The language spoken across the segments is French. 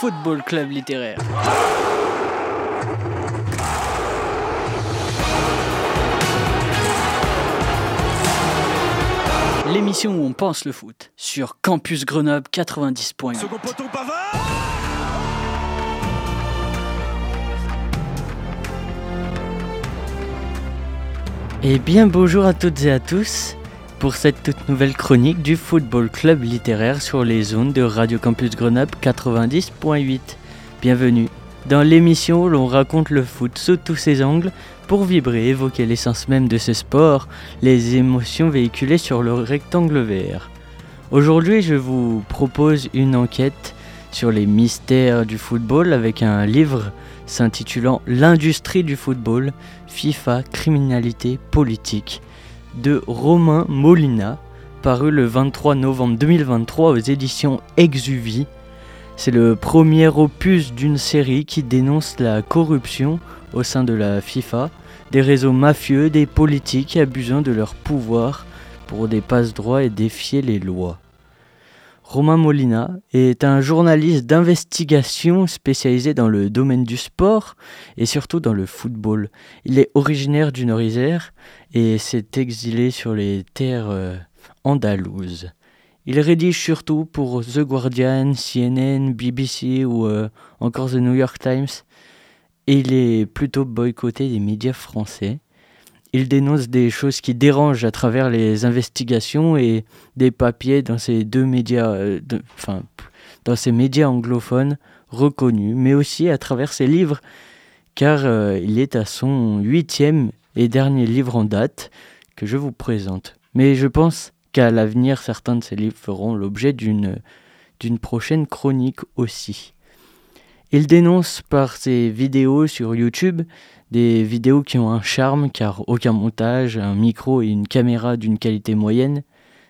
Football Club littéraire. L'émission où on pense le foot sur Campus Grenoble 90.8. Second poteau Pavard Et bien bonjour à toutes et à tous pour cette toute nouvelle chronique du Football Club littéraire sur les zones de Radio Campus Grenoble 90.8. Bienvenue dans l'émission où l'on raconte le foot sous tous ses angles pour vibrer, évoquer l'essence même de ce sport, les émotions véhiculées sur le rectangle vert. Aujourd'hui, je vous propose une enquête sur les mystères du football avec un livre s'intitulant L'industrie du football, FIFA, criminalité politique de Romain Molina, paru le 23 novembre 2023 aux éditions Exuvie. C'est le premier opus d'une série qui dénonce la corruption au sein de la FIFA, des réseaux mafieux, des politiques abusant de leur pouvoir pour des passe-droits et défier les lois. Romain Molina est un journaliste d'investigation spécialisé dans le domaine du sport et surtout dans le football. Il est originaire du Nord-Isère et s'est exilé sur les terres euh, andalouses. Il rédige surtout pour The Guardian, CNN, BBC ou euh, encore The New York Times et il est plutôt boycotté des médias français. Il dénonce des choses qui dérangent à travers les investigations et des papiers dans ces deux médias, euh, enfin, dans ces médias anglophones reconnus, mais aussi à travers ses livres, car euh, il est à son huitième et dernier livre en date que je vous présente. Mais je pense qu'à l'avenir, certains de ces livres feront l'objet d'une d'une prochaine chronique aussi. Il dénonce par ses vidéos sur YouTube des vidéos qui ont un charme car aucun montage, un micro et une caméra d'une qualité moyenne.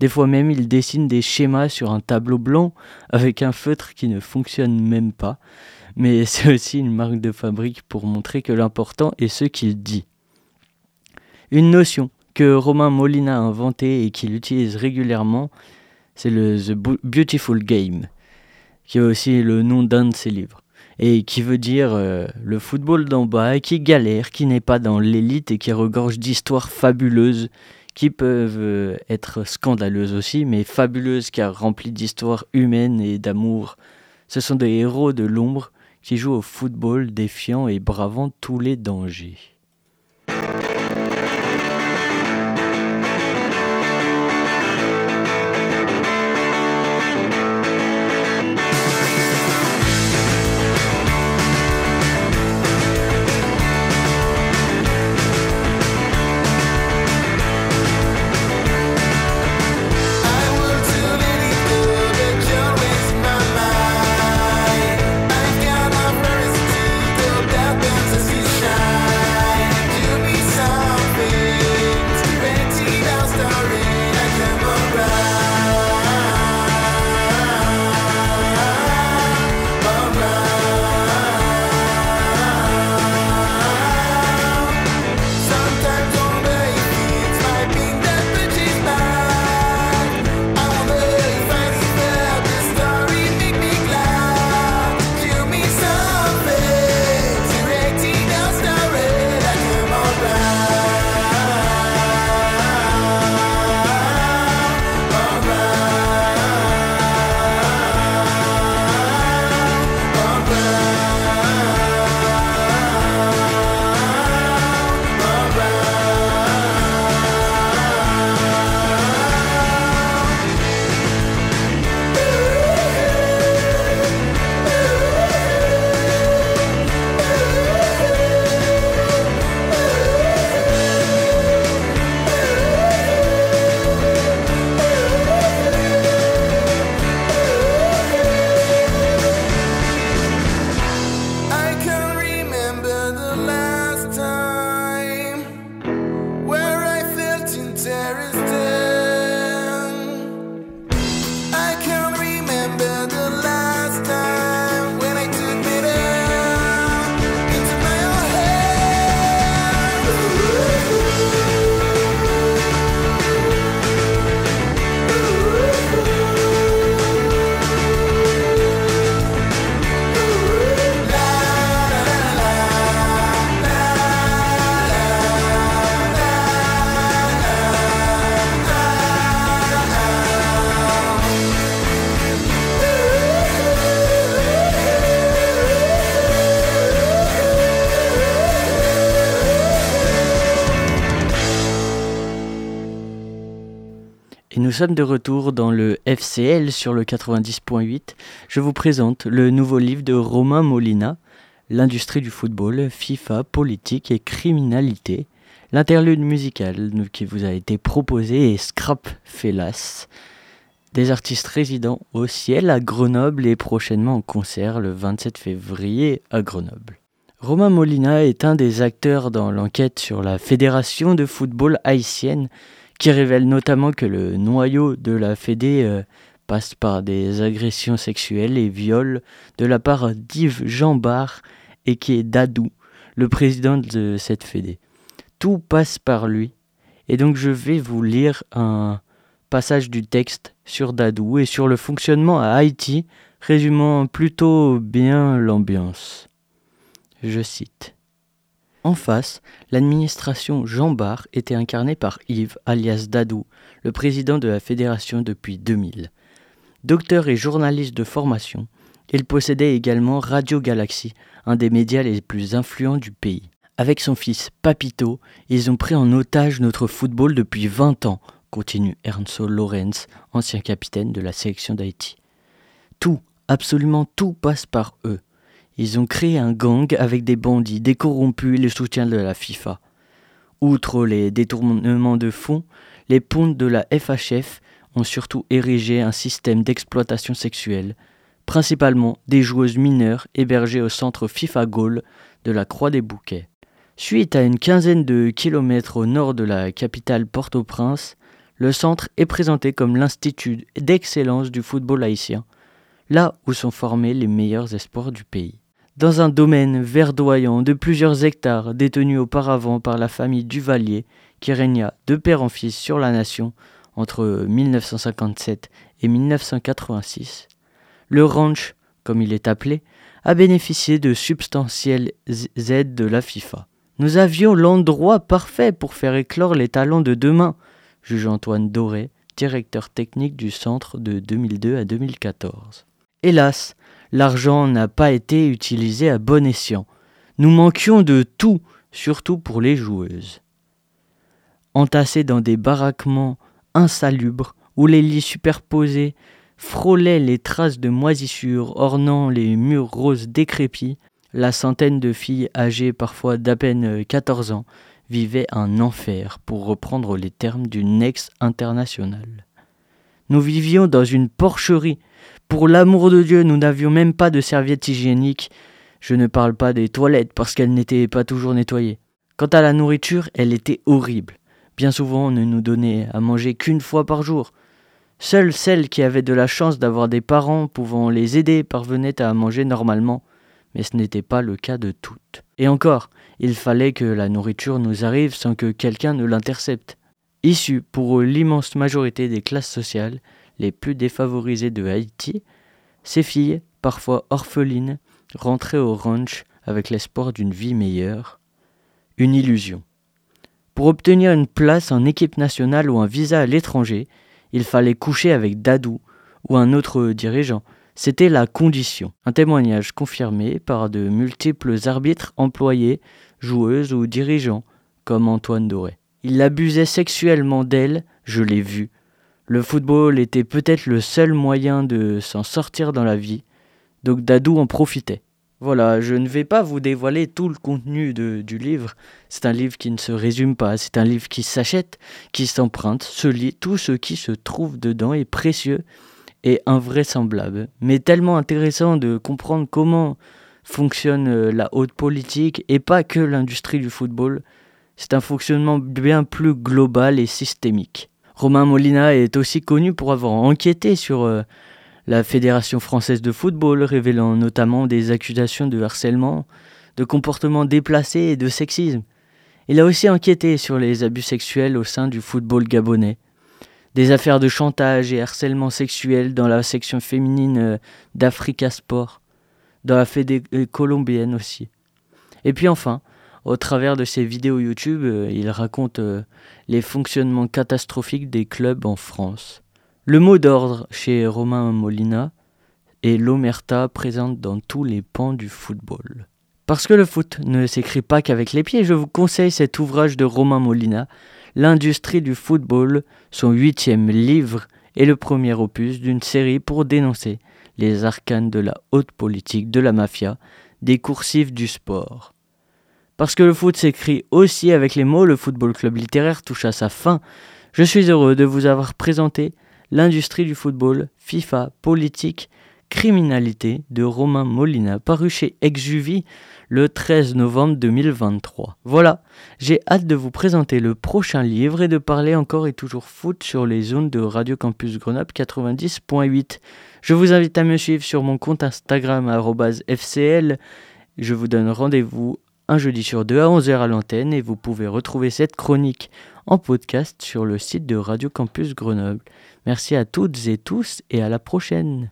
Des fois même il dessine des schémas sur un tableau blanc avec un feutre qui ne fonctionne même pas. Mais c'est aussi une marque de fabrique pour montrer que l'important est ce qu'il dit. Une notion que Romain Molina a inventée et qu'il utilise régulièrement, c'est le The Beautiful Game, qui est aussi le nom d'un de ses livres et qui veut dire euh, le football d'en bas, qui galère, qui n'est pas dans l'élite et qui regorge d'histoires fabuleuses qui peuvent euh, être scandaleuses aussi, mais fabuleuses car remplies d'histoires humaines et d'amour. Ce sont des héros de l'ombre qui jouent au football défiant et bravant tous les dangers. Nous sommes de retour dans le FCL sur le 90.8. Je vous présente le nouveau livre de Romain Molina, L'industrie du football, FIFA, politique et criminalité. L'interlude musical qui vous a été proposé est Scrap Felas, des artistes résidents au ciel à Grenoble et prochainement en concert le 27 février à Grenoble. Romain Molina est un des acteurs dans l'enquête sur la Fédération de football haïtienne qui révèle notamment que le noyau de la Fédé euh, passe par des agressions sexuelles et viols de la part d'Yves Jambard et qui est Dadou, le président de cette Fédé. Tout passe par lui. Et donc je vais vous lire un passage du texte sur Dadou et sur le fonctionnement à Haïti, résumant plutôt bien l'ambiance. Je cite. En face, l'administration Jean Bar était incarnée par Yves, alias Dadou, le président de la fédération depuis 2000. Docteur et journaliste de formation, il possédait également Radio Galaxy, un des médias les plus influents du pays. Avec son fils Papito, ils ont pris en otage notre football depuis 20 ans, continue Ernst Lorenz, ancien capitaine de la sélection d'Haïti. Tout, absolument tout passe par eux. Ils ont créé un gang avec des bandits, des corrompus et le soutien de la FIFA. Outre les détournements de fonds, les pontes de la FHF ont surtout érigé un système d'exploitation sexuelle, principalement des joueuses mineures hébergées au centre FIFA Gaulle de la Croix des Bouquets. Suite à une quinzaine de kilomètres au nord de la capitale Port-au-Prince, le centre est présenté comme l'institut d'excellence du football haïtien, là où sont formés les meilleurs espoirs du pays dans un domaine verdoyant de plusieurs hectares détenu auparavant par la famille Duvalier, qui régna de père en fils sur la nation entre 1957 et 1986. Le ranch, comme il est appelé, a bénéficié de substantielles aides de la FIFA. Nous avions l'endroit parfait pour faire éclore les talents de demain, juge Antoine Doré, directeur technique du centre de 2002 à 2014. Hélas, l'argent n'a pas été utilisé à bon escient. Nous manquions de tout, surtout pour les joueuses. Entassées dans des baraquements insalubres, où les lits superposés frôlaient les traces de moisissure ornant les murs roses décrépits, la centaine de filles âgées parfois d'à peine 14 ans vivaient un enfer, pour reprendre les termes d'une ex-internationale. Nous vivions dans une porcherie, pour l'amour de Dieu, nous n'avions même pas de serviettes hygiéniques. Je ne parle pas des toilettes parce qu'elles n'étaient pas toujours nettoyées. Quant à la nourriture, elle était horrible. Bien souvent, on ne nous donnait à manger qu'une fois par jour. Seules celles qui avaient de la chance d'avoir des parents pouvant les aider parvenaient à manger normalement, mais ce n'était pas le cas de toutes. Et encore, il fallait que la nourriture nous arrive sans que quelqu'un ne l'intercepte. Issus pour l'immense majorité des classes sociales, les plus défavorisées de Haïti, ces filles, parfois orphelines, rentraient au ranch avec l'espoir d'une vie meilleure. Une illusion. Pour obtenir une place en équipe nationale ou un visa à l'étranger, il fallait coucher avec Dadou ou un autre dirigeant. C'était la condition. Un témoignage confirmé par de multiples arbitres employés, joueuses ou dirigeants, comme Antoine Doré. Il abusait sexuellement d'elle, je l'ai vu, le football était peut-être le seul moyen de s'en sortir dans la vie, donc Dadou en profitait. Voilà, je ne vais pas vous dévoiler tout le contenu du livre. C'est un livre qui ne se résume pas, c'est un livre qui s'achète, qui s'emprunte, se lit. Tout ce qui se trouve dedans est précieux et invraisemblable, mais tellement intéressant de comprendre comment fonctionne euh, la haute politique et pas que l'industrie du football. C'est un fonctionnement bien plus global et systémique. Romain Molina est aussi connu pour avoir enquêté sur euh, la Fédération française de football, révélant notamment des accusations de harcèlement, de comportements déplacés et de sexisme. Il a aussi enquêté sur les abus sexuels au sein du football gabonais, des affaires de chantage et harcèlement sexuel dans la section féminine euh, d'Africa Sport, dans la Fédé euh, colombienne aussi. Et puis enfin, au travers de ses vidéos YouTube, euh, il raconte euh, les fonctionnements catastrophiques des clubs en France. Le mot d'ordre chez Romain Molina est l'omerta présente dans tous les pans du football. Parce que le foot ne s'écrit pas qu'avec les pieds, je vous conseille cet ouvrage de Romain Molina, L'industrie du football, son huitième livre, est le premier opus d'une série pour dénoncer les arcanes de la haute politique de la mafia, des coursifs du sport. Parce que le foot s'écrit aussi avec les mots, le football club littéraire touche à sa fin. Je suis heureux de vous avoir présenté l'industrie du football, FIFA, politique, criminalité de Romain Molina, paru chez Exuvie le 13 novembre 2023. Voilà, j'ai hâte de vous présenter le prochain livre et de parler encore et toujours foot sur les zones de Radio Campus Grenoble 90.8. Je vous invite à me suivre sur mon compte Instagram FCL. Je vous donne rendez-vous un jeudi sur deux à 11h à l'antenne et vous pouvez retrouver cette chronique en podcast sur le site de Radio Campus Grenoble. Merci à toutes et tous et à la prochaine.